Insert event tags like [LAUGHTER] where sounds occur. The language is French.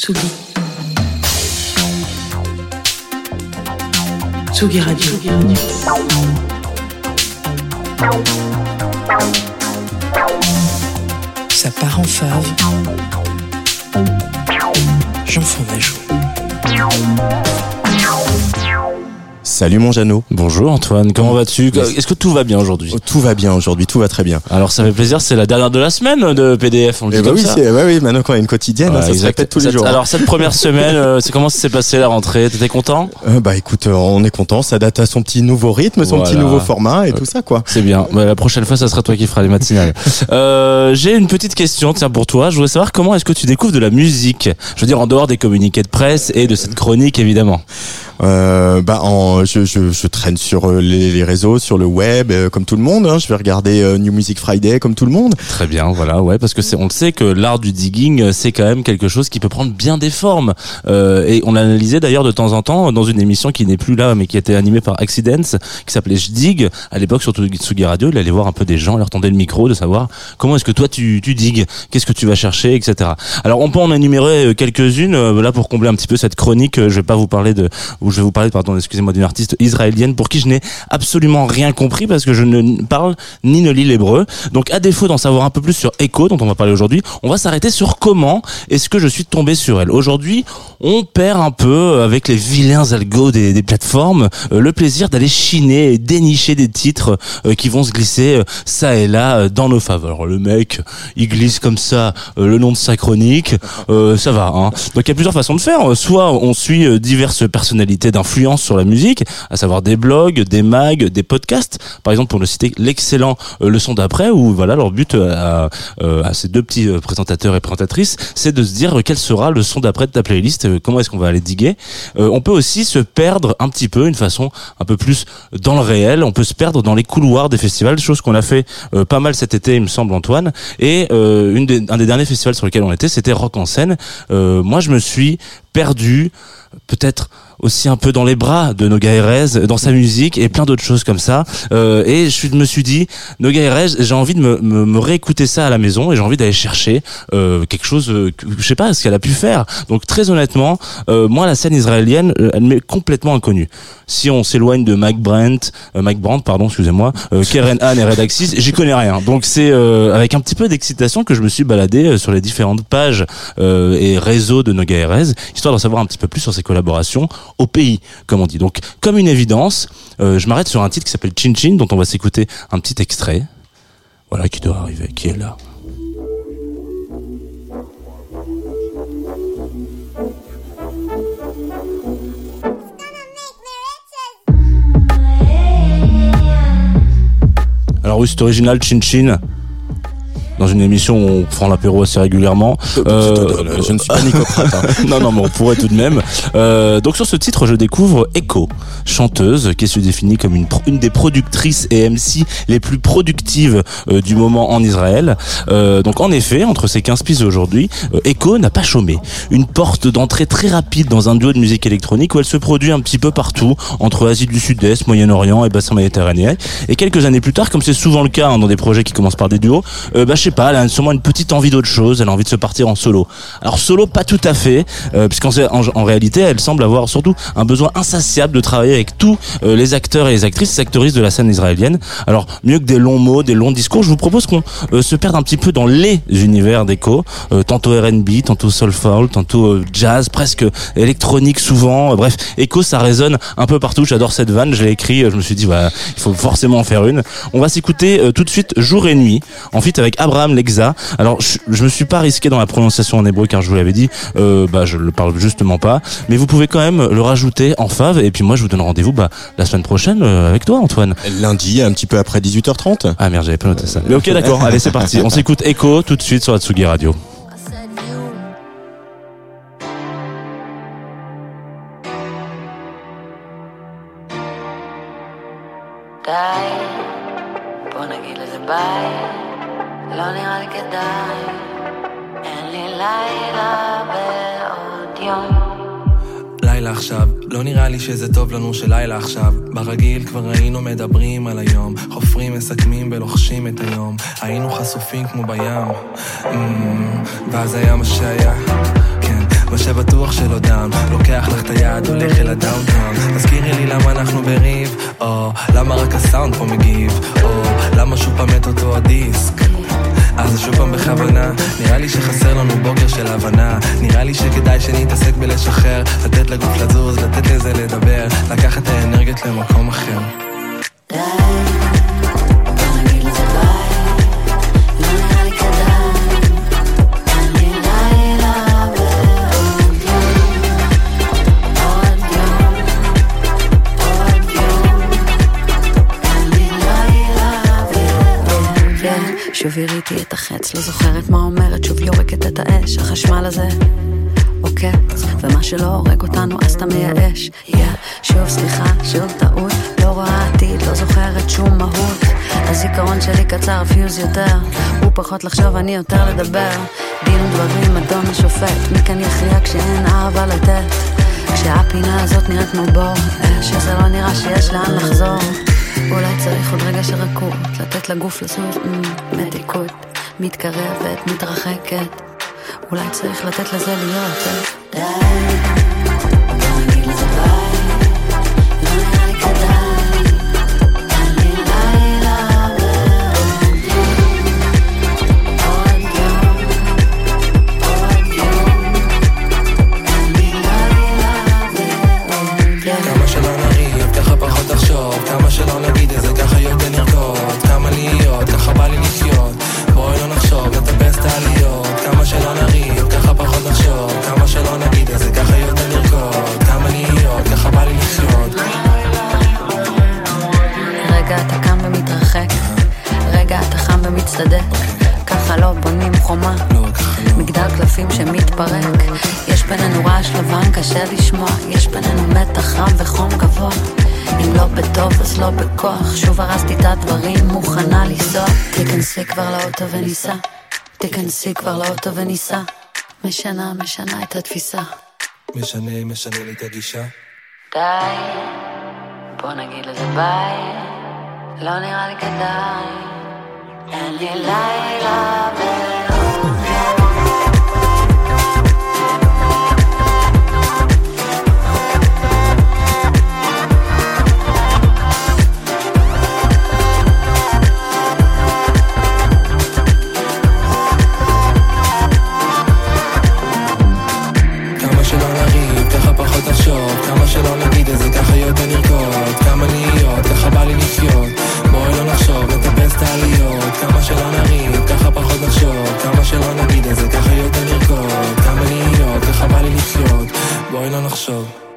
Tsugi. Tsugi Radio. Ça part en fave. J'en ma joue. Salut mon Jeannot. Bonjour Antoine, comment vas-tu Est-ce que tout va bien aujourd'hui Oh, Tout va bien aujourd'hui, tout va très bien. Alors ça fait plaisir, c'est la dernière de la semaine de PDF, on le dit Eh bah comme oui, ça. bah oui, maintenant qu'on a une quotidienne, Ouais, ça se exact. répète tous les jours. Alors cette première [LAUGHS] semaine, euh, c'est comment ça s'est passé la rentrée? T'étais content? Euh, bah écoute, euh, on est content, ça date à son petit nouveau rythme, son Voilà. petit nouveau format et tout ça quoi. C'est bien. Bah, la prochaine fois, ça sera toi qui feras les matinales. [LAUGHS] euh, J'ai une petite question, tiens pour toi. Je voudrais savoir comment est-ce que tu découvres de la musique? Je veux dire en dehors des communiqués de presse et de cette chronique évidemment. Euh, bah en, je, je, je traîne sur euh, les, réseaux, sur le web, euh, comme tout le monde. hein. Je vais regarder euh, New Music Friday comme tout le monde. Très bien, voilà, ouais, parce que c'est, on le sait que l'art du digging, c'est quand même quelque chose qui peut prendre bien des formes. Et on l'analysait d'ailleurs de temps en temps dans une émission qui n'est plus là, mais qui était animée par Accidents, qui s'appelait Je dig. À l'époque, sur Tsugi Radio, il allait voir un peu des gens, leur tendait le micro, de savoir comment est-ce que toi tu, tu digues, qu'est-ce que tu vas chercher, etc. Alors, on peut en énumérer quelques-unes, là, pour combler un petit peu cette chronique, je vais pas vous parler de, ou je vais vous parler, pardon, excusez-moi, d'une artiste israélienne pour qui je n'ai absolument rien compris parce que je ne parle ni ne lis l'hébreu. Donc, à défaut d'en savoir un peu plus sur Echo, dont on va parler aujourd'hui, on va s'arrêter sur comment est-ce que je suis tombé sur elle. Aujourd'hui, on perd un peu avec les vilains algos des, plateformes euh, le plaisir d'aller chiner et dénicher des titres euh, qui vont se glisser euh, ça et là dans nos faveurs. Le mec, il glisse comme ça le nom de sa chronique, ça va. Hein. Donc il y a plusieurs façons de faire. Soit on suit diverses personnalités d'influence sur la musique, à savoir des blogs, des mags, des podcasts. Par exemple, pour ne citer l'excellent euh, Le Son d'après, où voilà leur but euh, à, euh, à ces deux petits présentateurs et présentatrices, c'est de se dire quel sera le son d'après de ta playlist, comment est-ce qu'on va aller diguer. On peut aussi se perdre un petit peu, une façon un peu plus dans le réel. On peut se perdre dans les couloirs des festivals, chose qu'on a fait euh, pas mal cet été, il me semble, Antoine. Et euh, une des, un des derniers festivals sur lesquels on était, c'était Rock en scène. Euh, moi, je me suis perdu, peut-être aussi un peu dans les bras de Noga Erez, dans sa musique et plein d'autres choses comme ça. Euh, et je me suis dit, Noga Erez, j'ai envie de me, me, me réécouter ça à la maison et j'ai envie d'aller chercher euh, quelque chose, euh, que, je sais pas, ce qu'elle a pu faire. Donc très honnêtement, euh, moi la scène israélienne, euh, elle m'est complètement inconnue. Si on s'éloigne de Mike Brandt, euh, Mike Brandt, pardon, excusez-moi, euh, [LAUGHS] Keren Han et Redaxis, j'y connais rien. Donc c'est euh, avec un petit peu d'excitation que je me suis baladé euh, sur les différentes pages euh, et réseaux de Noga Erez, histoire d'en savoir un petit peu plus sur ses collaborations au pays, comme on dit. Donc, comme une évidence, euh, je m'arrête sur un titre qui s'appelle Chin Chin, dont on va s'écouter un petit extrait. Voilà, qui doit arriver, qui est là. Alors oui, c'est original, Chin Chin. Dans une émission où on prend l'apéro assez régulièrement. Euh, je ne suis pas hein. [LAUGHS] non, non, mais on pourrait tout de même. Euh, donc sur ce titre, je découvre Echo, chanteuse qui se définit comme une, des productrices et MC les plus productives euh, du moment en Israël. Euh, donc en effet, entre ses 15 pistes aujourd'hui, euh, Echo n'a pas chômé. Une porte d'entrée très rapide dans un duo de musique électronique où elle se produit un petit peu partout, entre Asie du Sud-Est, Moyen-Orient et bassin méditerranéen. Et quelques années plus tard, comme c'est souvent le cas hein, dans des projets qui commencent par des duos, euh, bah je pas, elle a sûrement une petite envie d'autre chose, elle a envie de se partir en solo. Alors solo, pas tout à fait, euh, puisqu'en en, en réalité, elle semble avoir surtout un besoin insatiable de travailler avec tous euh, les acteurs et les actrices, les actrices de la scène israélienne. Alors mieux que des longs mots, des longs discours, je vous propose qu'on euh, se perde un petit peu dans les univers d'Echo, euh, tantôt R&B, tantôt soulful, tantôt jazz, presque électronique souvent. Bref, Echo, ça résonne un peu partout. J'adore cette vanne, je l'ai écrit, je me suis dit, voilà, il faut forcément en faire une. On va s'écouter tout de suite Jour et Nuit, en fit avec Abraham Lexa. Alors, je, je me suis pas risqué dans la prononciation en hébreu car je vous l'avais dit, euh, bah, je le parle justement pas, mais vous pouvez quand même le rajouter en fave. Et puis moi, je vous donne rendez-vous bah, la semaine prochaine euh, avec toi, Antoine. Lundi, un petit peu après 18h30. Ah merde, j'avais pas noté ça. Mais ok, d'accord. Allez, c'est parti. On s'écoute Echo tout de suite sur la Tsugi Radio. לא נראה לי כדאי, אין לי לילה בעוד יום. לילה עכשיו, לא נראה לי שזה טוב לנו שלילה עכשיו. ברגיל כבר היינו מדברים על היום, חופרים, מסכמים ולוחשים את היום. היינו חשופים כמו בים, mm, ואז היה מה שהיה, מה שבטוח שלא דאון לוקח לך את היד, הולך אל הדאונטאון תזכירי לי למה אנחנו בריב. או למה רק הסאונד פה מגיב? או למה שוב פעם את אותו הדיסק? אז שוב פעם בכוונה, נראה לי שחסר לנו בוקר של הבנה. נראה לי שכדאי שנתעסק בלשחרר. לתת לגוף לזוז, לתת לזה לדבר. לקחת את האנרגיות למקום אחר. די, שוב הראיתי את החץ, לא זוכרת מה אומרת, שוב יורקת את האש, החשמל הזה עוקץ, ומה שלא הורג אותנו אז אתה מייאש. Yeah, שוב סליחה, שוב טעות, לא רואה עתיד, לא זוכרת שום מהות. הזיכרון שלי קצר, פיוז יותר, הוא פחות לחשוב, אני יותר לדבר. דין ודברים, אדון השופט, מי כאן יכריע כשאין אהבה לתת? כשהפינה הזאת נראית כמו בור, אש, שזה לא נראה שיש לאן לחזור. אולי צריך עוד רגע של לתת לגוף לזוז, מתיקות, מתקרבת, מתרחקת. אולי צריך לתת לזה להיות, אה? די, ומצטדק, ככה לא בונים חומה, מגדל קלפים שמתפרק, יש בינינו רעש לבן קשה לשמוע, יש בינינו מתח רם וחום גבוה, אם לא בטוב אז לא בכוח, שוב הרסתי את הדברים, מוכנה לנסוע, תיכנסי כבר לאוטו וניסע, תיכנסי כבר לאוטו וניסע, משנה משנה את התפיסה. משנה, משנה לי את הגישה. די, בוא נגיד לזה ביי, לא נראה לי כדאי, שלא נגיד את זה ככה יותר נרקוד. כמה נהיה Spojna nog zo.